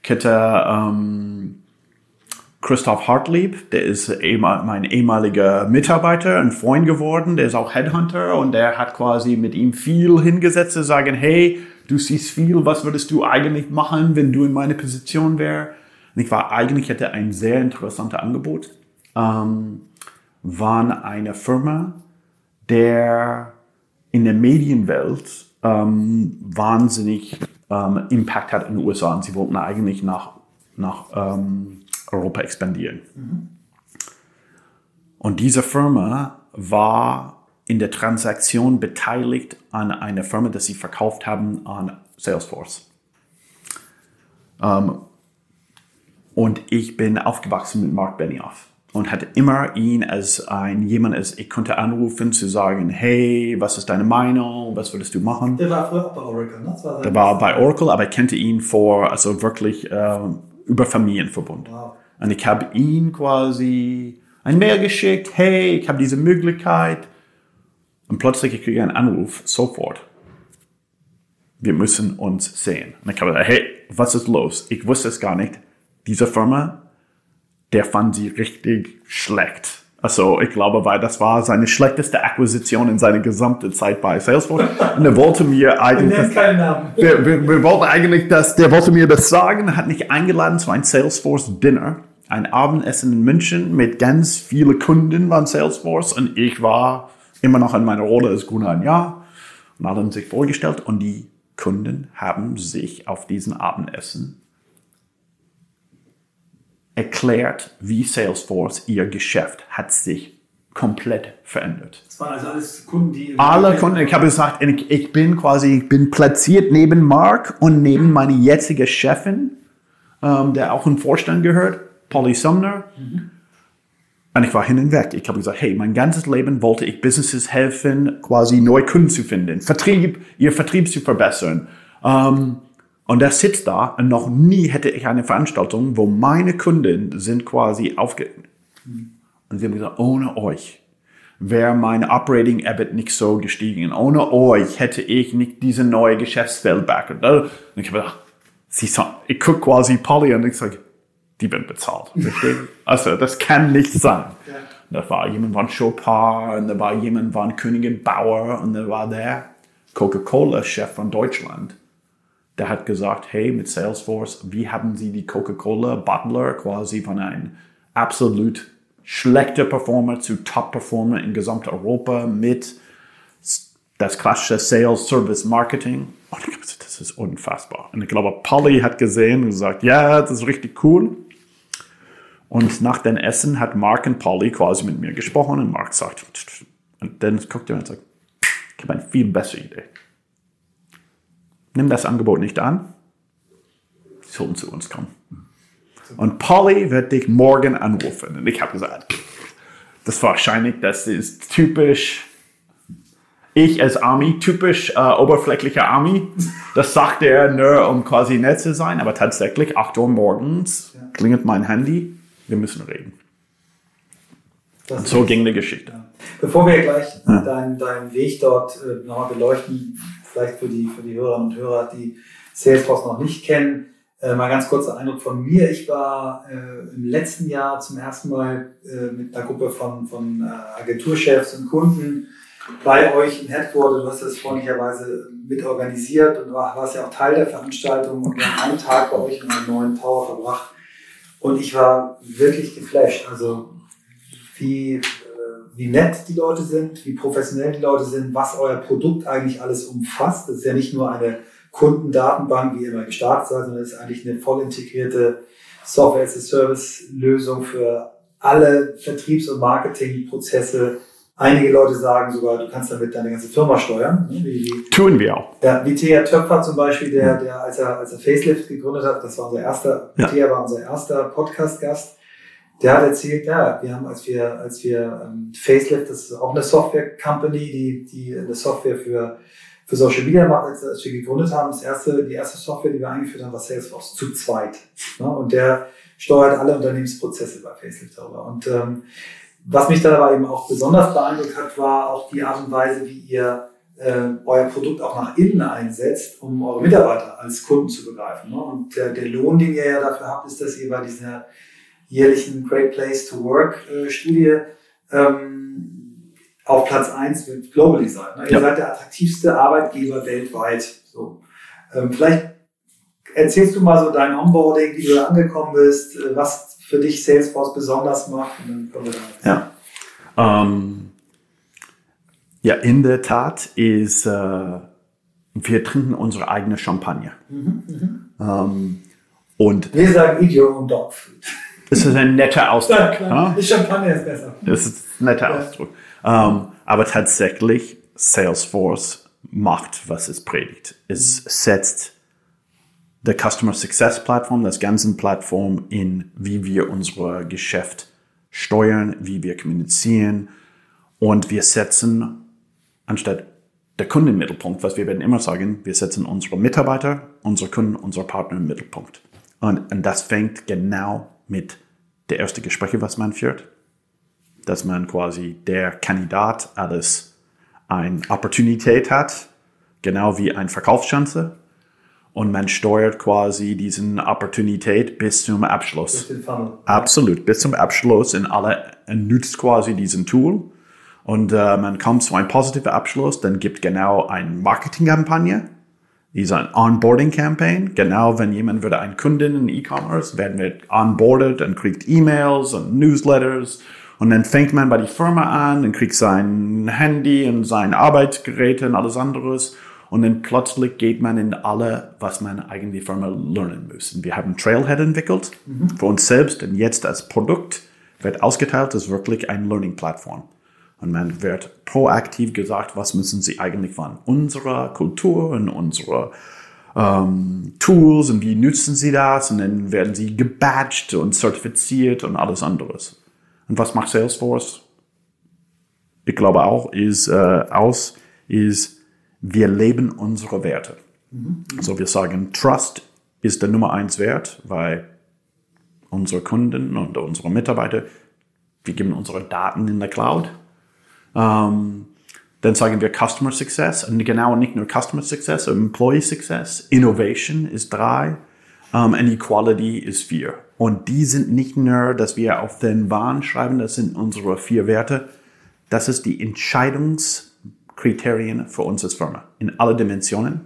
Hätte ähm, Christoph Hartlieb, der ist mein ehemaliger Mitarbeiter, ein Freund geworden, der ist auch Headhunter und der hat quasi mit ihm viel hingesetzt zu sagen, hey, du siehst viel, was würdest du eigentlich machen, wenn du in meiner Position wär? Und ich war eigentlich, hätte ein sehr interessantes Angebot, ähm, war eine Firma, der in der Medienwelt ähm, wahnsinnig ähm, Impact hat in den USA und sie wollten eigentlich nach, nach ähm, Europa expandieren. Mhm. Und diese Firma war in der Transaktion beteiligt an einer Firma, die sie verkauft haben an Salesforce. Ähm, und ich bin aufgewachsen mit Mark Benioff und hatte immer ihn als ein jemand, als ich konnte anrufen zu sagen, hey, was ist deine Meinung, was würdest du machen? Der war früher auch bei Oracle, ne? War der war bei Oracle, aber ich kannte ihn vor, also wirklich äh, über Familienverbund. Wow. Und ich habe ihn quasi ein Mail geschickt, hey, ich habe diese Möglichkeit. Und plötzlich ich kriege einen Anruf, sofort. Wir müssen uns sehen. Und ich habe gesagt, hey, was ist los? Ich wusste es gar nicht. Diese Firma der fand sie richtig schlecht. Also ich glaube, weil das war seine schlechteste Akquisition in seiner gesamten Zeit bei Salesforce. Und er wollte mir eigentlich, Namen. Wir, wir, wir wollten eigentlich, dass der wollte mir das sagen, hat mich eingeladen zu einem Salesforce Dinner, ein Abendessen in München mit ganz vielen Kunden von Salesforce und ich war immer noch in meiner Rolle als Gunnar ein Jahr und alle sich vorgestellt und die Kunden haben sich auf diesen Abendessen erklärt, wie Salesforce ihr Geschäft hat sich komplett verändert. Das waren also alles Kunden, die... Alle Kunden, ich habe gesagt, ich bin quasi, ich bin platziert neben Mark und neben meine jetzige Chefin, ähm, der auch im Vorstand gehört, Polly Sumner. Mhm. Und ich war hin und weg. Ich habe gesagt, hey, mein ganzes Leben wollte ich Businesses helfen, quasi neue Kunden zu finden, Vertrieb, ihr Vertrieb zu verbessern. Ähm, und er sitzt da und noch nie hätte ich eine Veranstaltung, wo meine Kunden sind quasi aufge... Und sie haben gesagt, ohne euch wäre mein Operating EBIT nicht so gestiegen. Ohne euch hätte ich nicht diese neue Geschäftsfeld back. Und ich habe gedacht, sie ich gucke quasi Polly und ich sage, die werden bezahlt. also das kann nicht sein. Da war jemand von Chopin und da war jemand von Königin Bauer und da war der Coca-Cola-Chef von Deutschland der hat gesagt, hey, mit Salesforce, wie haben Sie die Coca-Cola Butler quasi von einem absolut schlechter Performer zu Top-Performer in Gesamteuropa mit das klassische Sales, Service, Marketing. Und ich glaube, das ist unfassbar. Und ich glaube, Polly hat gesehen und gesagt, ja, das ist richtig cool. Und nach dem Essen hat Mark und Polly quasi mit mir gesprochen und Mark sagt, und dann guckt er und sagt, ich habe eine viel bessere Idee nimm das Angebot nicht an, sie sollten zu uns kommen. Und Polly wird dich morgen anrufen. Und ich habe gesagt, das ist wahrscheinlich, das ist typisch, ich als Army, typisch äh, oberflächlicher Army. Das sagt er nur, um quasi nett zu sein, aber tatsächlich, 8 Uhr morgens klingelt mein Handy, wir müssen reden. Das Und so ging die Geschichte. Bevor wir gleich ja. deinen, deinen Weg dort äh, nochmal beleuchten, vielleicht für die, für die Hörerinnen und Hörer, die Salesforce noch nicht kennen, äh, mal ganz kurzer Eindruck von mir. Ich war äh, im letzten Jahr zum ersten Mal äh, mit einer Gruppe von, von äh, Agenturchefs und Kunden bei euch im Headquarter. Du hast das freundlicherweise mit organisiert und war, warst ja auch Teil der Veranstaltung und wir haben einen Tag bei euch in einem neuen Tower verbracht. Und ich war wirklich geflasht. Also wie wie nett die Leute sind, wie professionell die Leute sind, was euer Produkt eigentlich alles umfasst. Das ist ja nicht nur eine Kundendatenbank, wie ihr mal gestartet seid, sondern es ist eigentlich eine voll integrierte Software-as-a-Service-Lösung für alle Vertriebs- und Marketingprozesse. Einige Leute sagen sogar, du kannst damit deine ganze Firma steuern. ne? Wie, wie, Tun wir auch. ja, wie Thea Töpfer zum Beispiel, der, der als, er, als er Facelift gegründet hat, das war unser erster, Ja. Thea war unser erster Podcast-Gast, der hat erzählt, ja, wir haben, als wir, als wir ähm, Facelift, das ist auch eine Software-Company, die, die eine Software für, für Social Media macht, als, als wir gegründet haben, das erste, die erste Software, die wir eingeführt haben, war Salesforce, zu zweit. Ne? Und der steuert alle Unternehmensprozesse bei Facelift darüber. Und ähm, was mich dann aber eben auch besonders beeindruckt hat, war auch die Art und Weise, wie ihr äh, euer Produkt auch nach innen einsetzt, um eure Mitarbeiter als Kunden zu begreifen. Ne? Und der, der Lohn, den ihr ja dafür habt, ist, dass ihr bei dieser jährlichen Great Place to Work äh, Studie ähm, auf Platz eins mit globally seid. Ne? Ihr Ja. seid der attraktivste Arbeitgeber weltweit. So. Ähm, vielleicht erzählst du mal so dein Onboarding, wie du da angekommen bist, äh, was für dich Salesforce besonders macht. Und dann kommen wir da Ja. Ähm, ja, in der Tat ist, äh, wir trinken unsere eigene Champagner. Ähm, und Wir sagen Eat Your Own Das ist ein netter Ausdruck. Ja, ja? Die Champagner ist besser. Das ist ein netter Ausdruck. Ähm, aber tatsächlich, Salesforce macht, was es predigt. Es setzt der Customer Success Plattform, das ganze Plattform in, wie wir unser Geschäft steuern, wie wir kommunizieren. Und wir setzen anstatt der Kunde im Mittelpunkt, was wir werden immer sagen, wir setzen unsere Mitarbeiter, unsere Kunden, unsere Partner im Mittelpunkt. Und, und das fängt genau mit der ersten Gespräche, was man führt dass man quasi der Kandidat alles eine Opportunität hat, genau wie ein Verkaufschance. Und man steuert quasi diesen Opportunität bis zum Abschluss. Absolut, bis zum Abschluss in alle, und nutzt quasi diesen Tool. Und äh, man kommt zu einem positiven Abschluss, dann gibt genau eine Marketingkampagne, die ist ein Onboarding-Campaign. Genau, wenn jemand würde ein Kundin in E-Commerce, werden wir onboarded und kriegt E-Mails und Newsletters. Und dann fängt man bei der Firma an und kriegt sein Handy und sein Arbeitsgeräte und alles anderes. Und dann plötzlich geht man in alle, was man eigentlich Firma lernen muss. Und wir haben Trailhead entwickelt für uns selbst und jetzt als Produkt wird ausgeteilt als wirklich eine Learning-Plattform. Und man wird proaktiv gesagt, was müssen sie eigentlich von unserer Kultur und unserer ähm, Tools und wie nutzen sie das und dann werden sie gebadged und zertifiziert und alles anderes. Und was macht Salesforce? Ich glaube auch, ist äh, aus, ist, wir leben unsere Werte. Also wir sagen, Trust ist der Nummer eins Wert, weil unsere Kunden und unsere Mitarbeiter, wir geben unsere Daten in der Cloud. Ähm, dann sagen wir Customer Success und genau nicht nur Customer Success, Employee Success. Innovation ist drei um, and Equality ist vier. Und die sind nicht nur, dass wir auf den Wahn schreiben, das sind unsere vier Werte. Das ist die Entscheidungskriterien für uns als Firma in alle Dimensionen.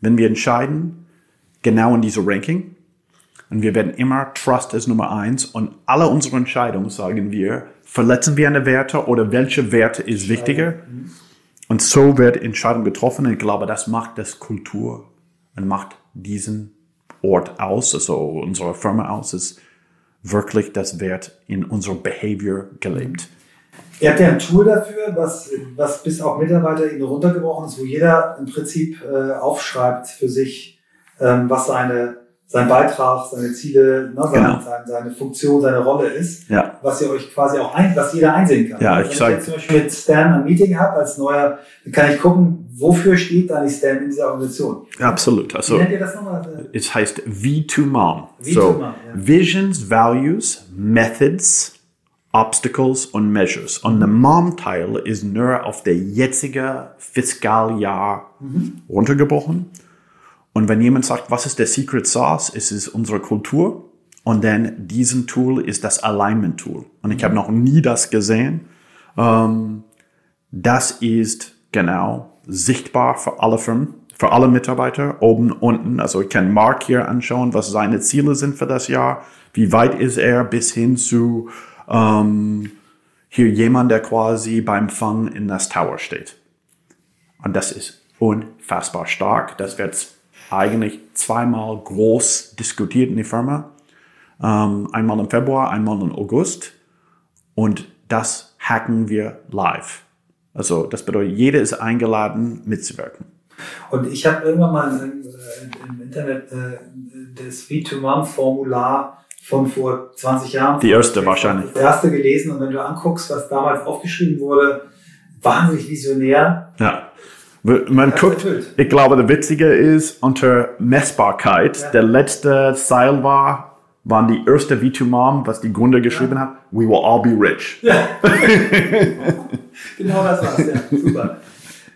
Wenn wir entscheiden, genau in diese Ranking, und wir werden immer Trust als Nummer eins und alle unsere Entscheidungen sagen wir, verletzen wir eine Werte oder welche Werte ist wichtiger? Und so wird Entscheidung getroffen und ich glaube, das macht das Kultur und macht diesen Ort aus, also unsere Firma aus, ist wirklich das Wert in unser Behavior gelebt. Ihr habt ja ein Tool dafür, was, was bis Mitarbeiter eben runtergebrochen ist, wo jeder im Prinzip äh, aufschreibt für sich, ähm, was seine, sein Beitrag, seine Ziele, ne, seine, Genau. seine, Funktion, seine Rolle ist, Ja. was ihr euch quasi auch ein, was jeder einsehen kann. Ja, Wenn ich ich sag- jetzt zum Beispiel mit Stan ein Meeting habe als neuer, dann kann ich gucken, wofür steht eigentlich Stan in dieser Organisation. Absolut. Wie Also nennt ihr das nochmal? es heißt V2MOM. V2MOM, so, ja. Visions, Values, Methods, Obstacles und Measures. Und der MOM-Teil ist nur auf der jetzige Fiskaljahr runtergebrochen. Und wenn jemand sagt, was ist der Secret Sauce, es ist unsere Kultur. Und dann diesen Tool ist das Alignment Tool. Und ich habe noch nie das gesehen. Ähm, das ist genau sichtbar für alle Firmen, für alle Mitarbeiter, oben, unten. Also ich kann Mark hier anschauen, was seine Ziele sind für das Jahr. Wie weit ist er bis hin zu ähm, hier jemand, der quasi beim Fang in das Tower steht. Und das ist unfassbar stark. Das wird eigentlich zweimal groß diskutiert in der Firma. Ähm, einmal im Februar, einmal im August. Und das hacken wir live. Also das bedeutet, jeder ist eingeladen mitzuwirken. Und ich habe irgendwann mal im, im Internet äh, das V2Mom-Formular von vor 20 Jahren. Die erste wahrscheinlich. Das erste gelesen und wenn du anguckst, was damals aufgeschrieben wurde, wahnsinnig visionär. Ja. Man Das guckt, ich glaube, der Witzige ist unter Messbarkeit. Ja. Der letzte Seil war, waren die erste V2Mom, was die Gründer geschrieben hat. We will all be rich. Ja. genau das war's, ja. Super.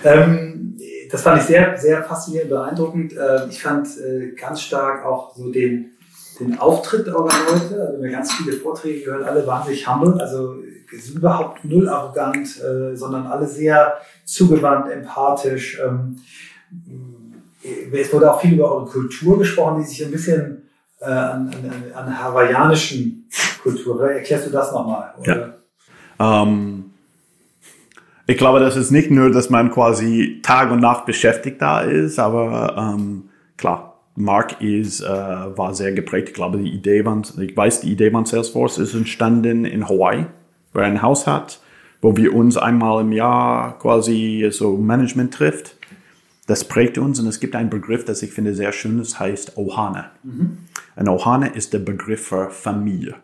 Ähm, das fand ich sehr, sehr faszinierend, beeindruckend. Äh, ich fand äh, ganz stark auch so den, den Auftritt eurer Leute. Also mir ganz viele Vorträge gehört, alle wahnsinnig humble, also überhaupt null arrogant, äh, sondern alle sehr zugewandt, empathisch. Ähm, äh, es wurde auch viel über eure Kultur gesprochen, die sich ein bisschen äh, an, an, an hawaiianischen Kultur. Vielleicht erklärst du das nochmal? Ja. Ähm, ich glaube, das ist nicht nur, dass man quasi Tag und Nacht beschäftigt da ist, aber ähm, klar, Mark ist, äh, war sehr geprägt. Ich glaube, die Idee von, ich weiß, die Idee von Salesforce ist entstanden in Hawaii, wo er ein Haus hat, wo wir uns einmal im Jahr quasi so Management trifft. Das prägt uns und es gibt einen Begriff, das ich finde sehr schön, das heißt Ohana. Und Ohana ist der Begriff für Familie.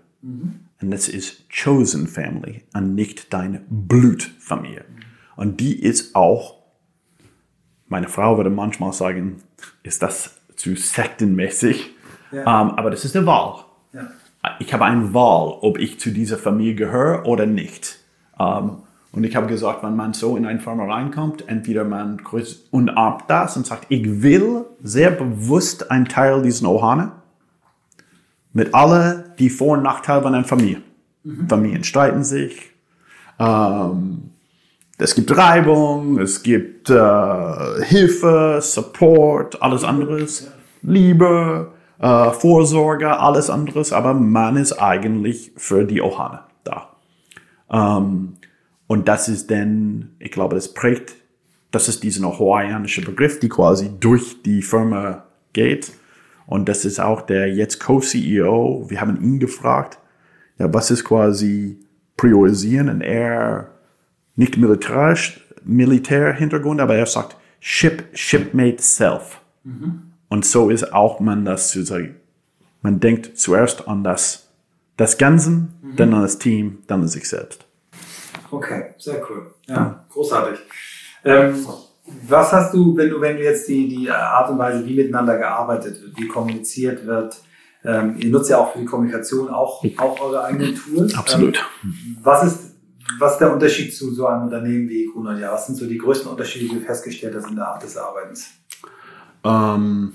Und das ist Chosen Family und nicht deine Blutfamilie. Und die ist auch, meine Frau würde manchmal sagen, ist das zu sektenmäßig. Ja. Ähm, aber das ist eine Wahl. Ja. Ich habe eine Wahl, ob ich zu dieser Familie gehöre oder nicht. Ähm, und ich habe gesagt, wenn man so in eine Firma reinkommt, entweder man grüßt- umarmt das und sagt, ich will sehr bewusst ein Teil dieser Ohana mit alle die Vor- und Nachteile von einer Familie. Familien streiten sich. Ähm, es gibt Reibung, es gibt äh, Hilfe, Support, alles anderes, Liebe, äh, Vorsorge, alles anderes, aber man ist eigentlich für die Ohana da. Ähm, und das ist dann, ich glaube, das prägt, das ist dieser hawaiianische Begriff, die quasi durch die Firma geht. Und das ist auch der jetzt Co-CEO. Wir haben ihn gefragt, ja, was ist quasi priorisieren? Und er, nicht militärisch, Militärhintergrund, aber er sagt, Ship, Shipmate Self. Und so ist auch man das zu sagen. Man denkt zuerst an das, das Ganze, dann an das Team, dann an sich selbst. Okay, sehr cool. Ja, großartig. Ähm, was hast du, wenn du, wenn du jetzt die, die Art und Weise, wie miteinander gearbeitet wird, wie kommuniziert wird, ähm, ihr nutzt ja auch für die Kommunikation auch, auch eure eigenen Tools. Absolut. Ähm, was ist, was ist der Unterschied zu so einem Unternehmen wie Gruner? Ja, was sind so die größten Unterschiede, die du festgestellt hast in der Art des Arbeitens? Ähm,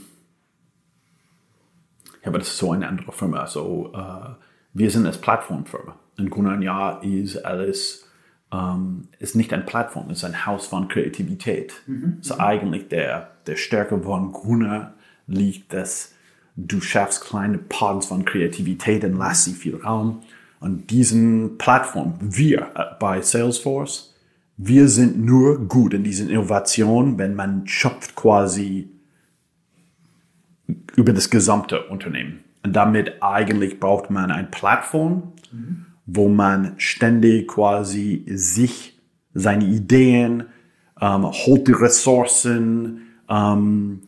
ja, aber das ist so eine andere Firma. Also, äh, wir sind als Plattformfirma. Gunnar Jahr ist alles, ähm, ist nicht eine Plattform, es ist ein Haus von Kreativität. So eigentlich der, der Stärke von Gunnar liegt, dass du schaffst kleine Pods von Kreativität und lass sie viel Raum. Und diesen Plattform, wir äh, bei Salesforce, wir sind nur gut in diesen Innovationen, wenn man schöpft quasi über das gesamte Unternehmen. Und damit eigentlich braucht man eine Plattform, wo man ständig quasi sich, seine Ideen, ähm, holt die Ressourcen, ähm,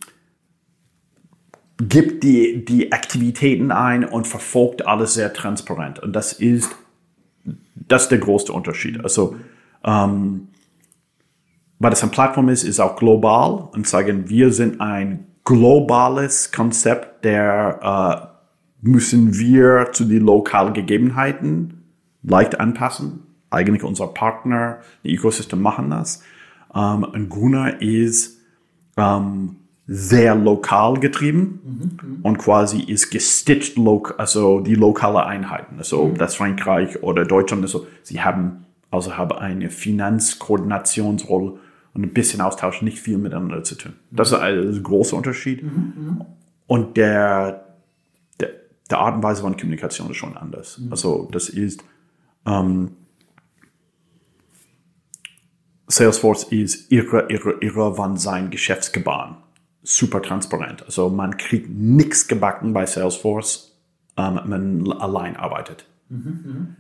gibt die, die Aktivitäten ein und verfolgt alles sehr transparent. Und das ist, das ist der größte Unterschied. Also, ähm, weil das eine Plattform ist, ist auch global und sagen, wir sind ein globales Konzept, der äh, müssen wir zu den lokalen Gegebenheiten leicht anpassen. Eigentlich unser Partner, die Ecosystem machen das. Ähm, und Gruner ist ähm, sehr lokal getrieben und quasi ist gestitcht, also die lokale Einheiten. Also ob das Frankreich oder Deutschland ist, so, sie haben also haben eine Finanzkoordinationsrolle und ein bisschen Austausch, nicht viel miteinander zu tun. Das ist ein großer Unterschied. Und der, der, der Art und Weise von Kommunikation ist schon anders. Also das ist, ähm, Salesforce ist irre, irre, irre, wann sein Geschäftsgebaren. Super transparent. Also man kriegt nichts gebacken bei Salesforce, ähm, wenn man allein arbeitet. Mhm,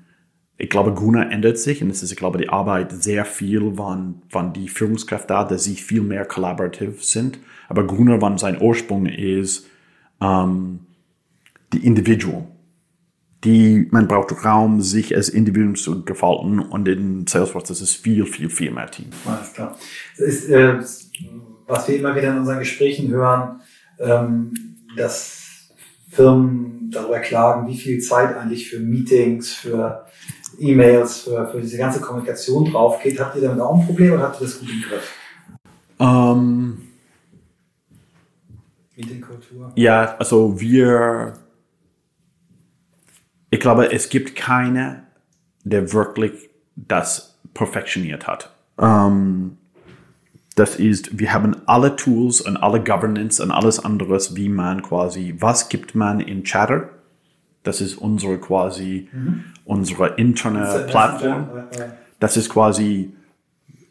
ich glaube, Guna ändert sich und es ist, ich glaube, die Arbeit sehr viel, wann, wann die Führungskräfte da, dass sie viel mehr kollaborativ sind. Aber Guna, wann sein Ursprung ist, ähm, die Individual. Die, man braucht Raum, sich als Individuum zu gefalten und in Salesforce das ist viel, viel, viel mehr Team. Alles klar. Ist, äh, was wir immer wieder in unseren Gesprächen hören, ähm, dass Firmen darüber klagen, wie viel Zeit eigentlich für Meetings, für E-Mails, für, für diese ganze Kommunikation drauf geht. Habt ihr damit auch ein Problem oder habt ihr das gut im Griff? Ähm, Meetingkultur? Ja, also wir, ich glaube, es gibt keine, der wirklich das perfektioniert hat. Ähm, das ist, wir haben alle Tools und alle Governance und alles anderes, wie man quasi, was gibt man in Chatter? Das ist unsere quasi, mhm. unsere interne Plattform. Das ist quasi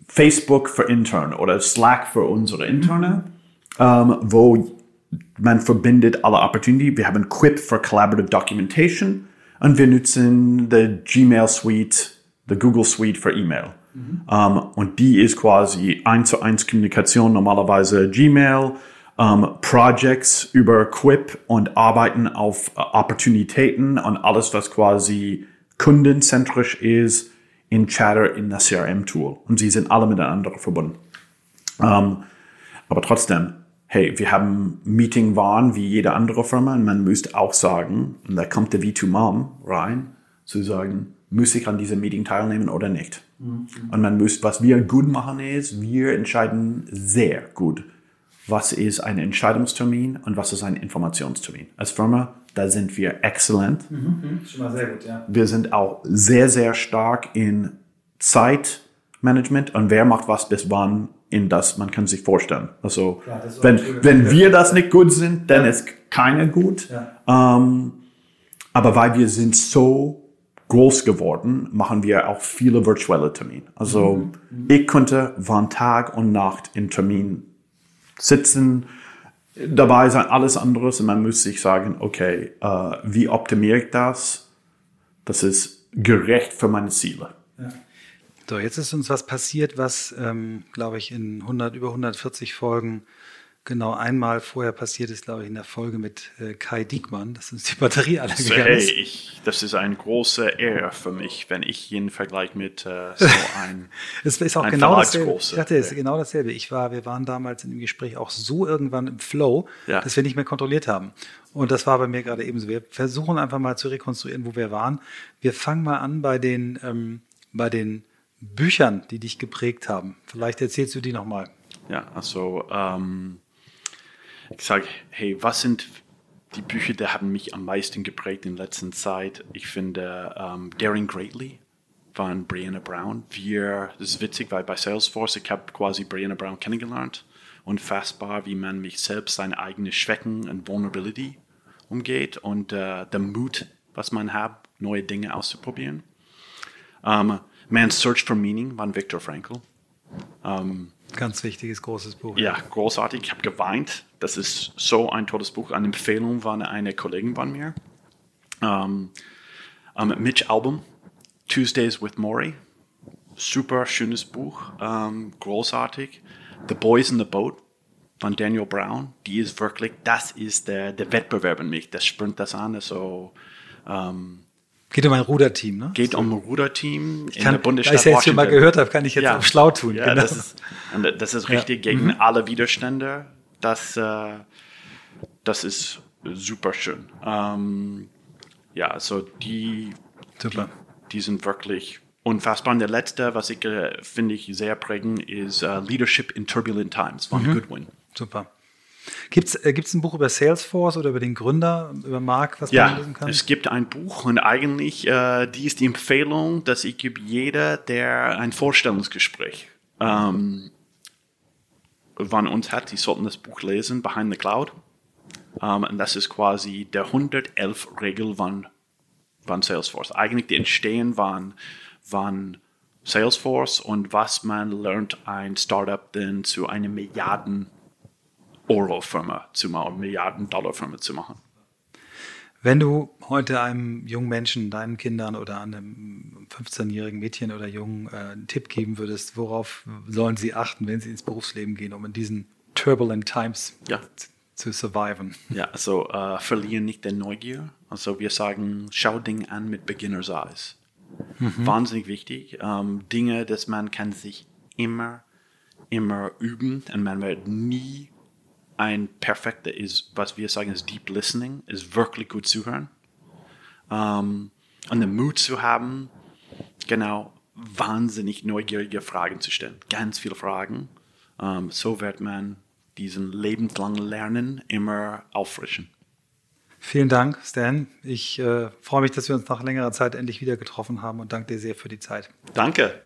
Facebook für intern oder Slack für unsere interne, mhm. ähm, wo man verbindet alle Opportunity. Wir haben Quip für Collaborative Documentation und wir nutzen die Gmail Suite, die Google Suite für E-Mail. Mhm. Um, und die ist quasi eins zu eins Kommunikation, normalerweise Gmail, um, Projects über Quip und arbeiten auf uh, Opportunitäten und alles, was quasi kundenzentrisch ist, in Chatter in der CRM-Tool. Und sie sind alle miteinander verbunden. Um, aber trotzdem, hey, wir haben Meeting waren wie jede andere Firma und man müsste auch sagen, und da kommt der V2Mom rein, zu sagen, muss ich an diesem Meeting teilnehmen oder nicht? Mhm. Und man muss, was wir gut machen ist, wir entscheiden sehr gut, was ist ein Entscheidungstermin und was ist ein Informationstermin. Als Firma, da sind wir exzellent. Mhm, mhm. schon mal sehr gut, ja. Wir sind auch sehr, sehr stark in Zeitmanagement und wer macht was bis wann in das man kann sich vorstellen. Also ja, wenn, wenn wir das nicht gut sind, dann ja. ist keiner gut. Ja. Ähm, aber weil wir sind so groß geworden, machen wir auch viele virtuelle Termine. Also mhm. ich könnte von Tag und Nacht im Termin sitzen, dabei sein, alles anderes und man muss sich sagen, okay, äh, wie optimiere ich das? Das ist gerecht für meine Ziele. Ja. So, jetzt ist uns was passiert, was, ähm, glaube ich, in 100, über 140 Folgen genau einmal vorher passiert ist, glaube ich, in der Folge mit äh, Kai Diekmann, dass uns die Batterie alle also, gegangen ist. Hey, ich, das ist eine große Ehre für mich, wenn ich jeden Vergleich mit äh, so ein Es ist auch ein genau dasselbe. Ich dachte, es ist genau dasselbe. Ich war, wir waren damals in dem Gespräch auch so irgendwann im Flow, ja. dass wir nicht mehr kontrolliert haben. Und das war bei mir gerade ebenso. Wir versuchen einfach mal zu rekonstruieren, wo wir waren. Wir fangen mal an bei den, ähm, bei den Büchern, die dich geprägt haben. Vielleicht erzählst du die nochmal. Ja, also ähm, ich sage, hey, was sind die Bücher, die haben mich am meisten geprägt in letzter Zeit? Ich finde ähm, Daring Greatly von Brianna Brown. Wir, das ist witzig, weil bei Salesforce, ich habe quasi Brianna Brown kennengelernt. Unfassbar, wie man mich selbst, seine eigenen Schwächen und Vulnerability umgeht und äh, der Mut, was man hat, neue Dinge auszuprobieren. Um, ähm, Man's Search for Meaning von Viktor Frankl. Um, Ganz wichtiges, großes Buch. Ja, großartig. Ich habe geweint. Das ist so ein tolles Buch. Eine Empfehlung von einer Kollegin von mir. Um, um, Mitch Album, Tuesdays with Maury. Super schönes Buch. Um, großartig. The Boys in the Boat von Daniel Brown. Die ist wirklich, das ist der, der Wettbewerb in mich. Das springt das an. Also, um, Geht um ein Ruderteam, ne? Geht um ein Ruderteam in kann, der Bundesstaat Da ich es jetzt mal gehört habe, kann ich jetzt ja. auch schlau tun. Ja, genau. das, ist, das ist richtig ja. gegen mhm. alle Widerstände. Das, äh, das ist super schön. Ähm, ja, also die, die, die, sind wirklich unfassbar. Und der letzte, was ich äh, finde ich sehr prägend, ist uh, Leadership in Turbulent Times von mhm. Goodwin. Super. Gibt es äh, ein Buch über Salesforce oder über den Gründer, über Mark, was ja, man lesen kann? Ja, es gibt ein Buch und eigentlich, äh, die ist die Empfehlung, dass ich gebe jeder, der ein Vorstellungsgespräch ähm, von uns hat, die sollten das Buch lesen, Behind the Cloud. Um, und das ist quasi der 111 Regel von, von Salesforce. Eigentlich die Entstehen waren, waren Salesforce und was man lernt, ein Startup denn zu einer Milliarden Euro Firma zu machen, Milliarden Dollar Firma zu machen. Wenn du heute einem jungen Menschen, deinen Kindern oder einem 15-jährigen Mädchen oder Jungen äh, einen Tipp geben würdest, worauf sollen sie achten, wenn sie ins Berufsleben gehen, um in diesen turbulent times Ja. zu surviven? Ja, also äh, verlieren nicht der Neugier. Also wir sagen, schau Dinge an mit Beginner's Eyes. Wahnsinnig wichtig. Ähm, Dinge, dass man kann sich immer, immer üben und man wird nie ein perfekter ist, was wir sagen, ist Deep Listening, ist wirklich gut zuhören. Ähm, und den Mut zu haben, genau, wahnsinnig neugierige Fragen zu stellen. Ganz viele Fragen. Ähm, so wird man diesen lebenslangen Lernen immer auffrischen. Vielen Dank, Stan. Ich äh, freue mich, dass wir uns nach längerer Zeit endlich wieder getroffen haben und danke dir sehr für die Zeit. Danke.